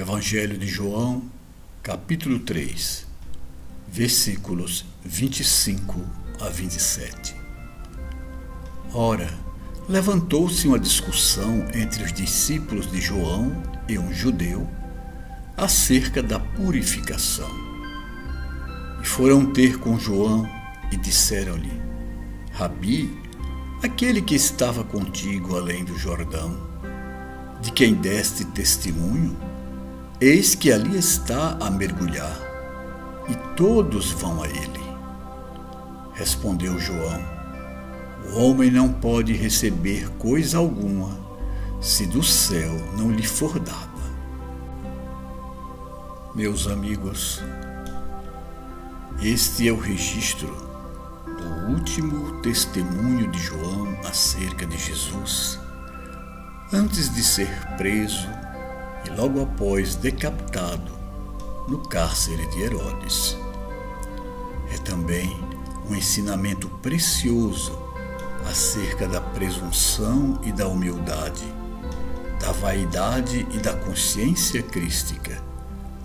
Evangelho de João, capítulo 3, versículos 25 a 27. Ora, levantou-se uma discussão entre os discípulos de João e um judeu acerca da purificação. E foram ter com João e disseram-lhe: Rabi, aquele que estava contigo além do Jordão, de quem deste testemunho, eis que ali está a mergulhar, e todos vão a ele. Respondeu João: O homem não pode receber coisa alguma se do céu não lhe for dada. Meus amigos, este é o registro do último testemunho de João acerca de Jesus, antes de ser preso e logo após decapitado no cárcere de Herodes. É também um ensinamento precioso acerca da presunção e da humildade, da vaidade e da consciência crística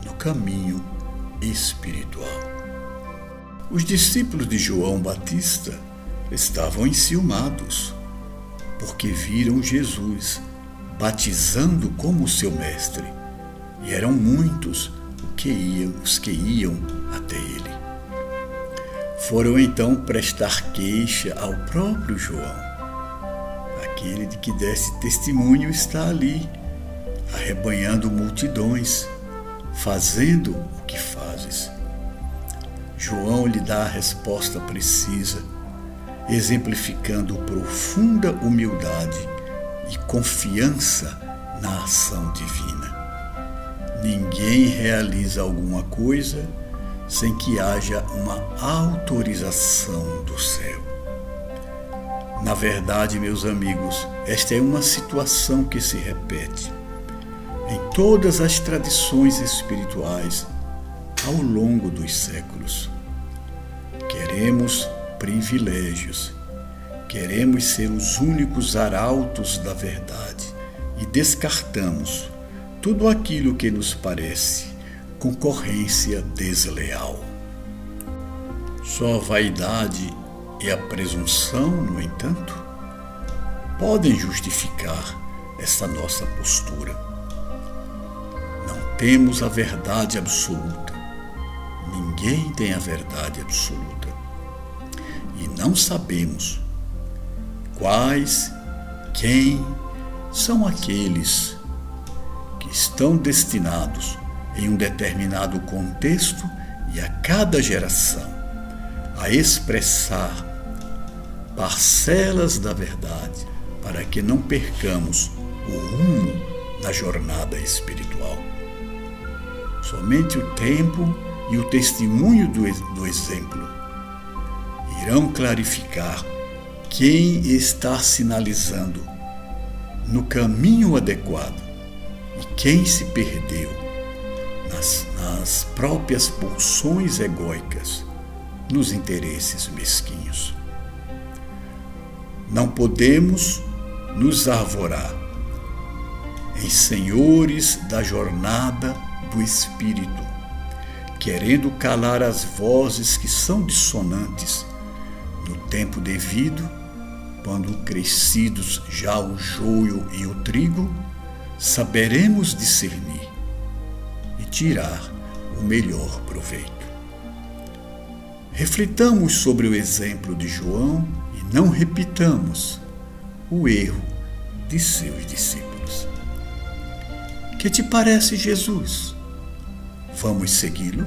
no caminho espiritual. Os discípulos de João Batista estavam enciumados, porque viram Jesus batizando como seu mestre, e eram muitos que iam, os que iam até ele. Foram então prestar queixa ao próprio João. Aquele de que desse testemunho está ali, arrebanhando multidões fazendo o que fazes. João lhe dá a resposta precisa, exemplificando profunda humildade e confiança na ação divina. Ninguém realiza alguma coisa sem que haja uma autorização do céu. Na verdade, meus amigos, esta é uma situação que se repete em todas as tradições espirituais ao longo dos séculos. Queremos privilégios, queremos ser os únicos arautos da verdade e descartamos tudo aquilo que nos parece concorrência desleal. Só a vaidade e a presunção, no entanto, podem justificar essa nossa postura temos a verdade absoluta. Ninguém tem a verdade absoluta. E não sabemos quais, quem são aqueles que estão destinados em um determinado contexto e a cada geração a expressar parcelas da verdade para que não percamos o rumo da jornada espiritual. Somente o tempo e o testemunho do, do exemplo irão clarificar quem está sinalizando no caminho adequado e quem se perdeu nas, nas próprias pulsões egóicas, nos interesses mesquinhos. Não podemos nos arvorar em senhores da jornada do Espírito, querendo calar as vozes que são dissonantes no tempo devido, quando crescidos já o joio e o trigo, saberemos discernir e tirar o melhor proveito. Reflitamos sobre o exemplo de João e não repitamos o erro de seus discípulos. Que te parece Jesus? Vamos segui-lo?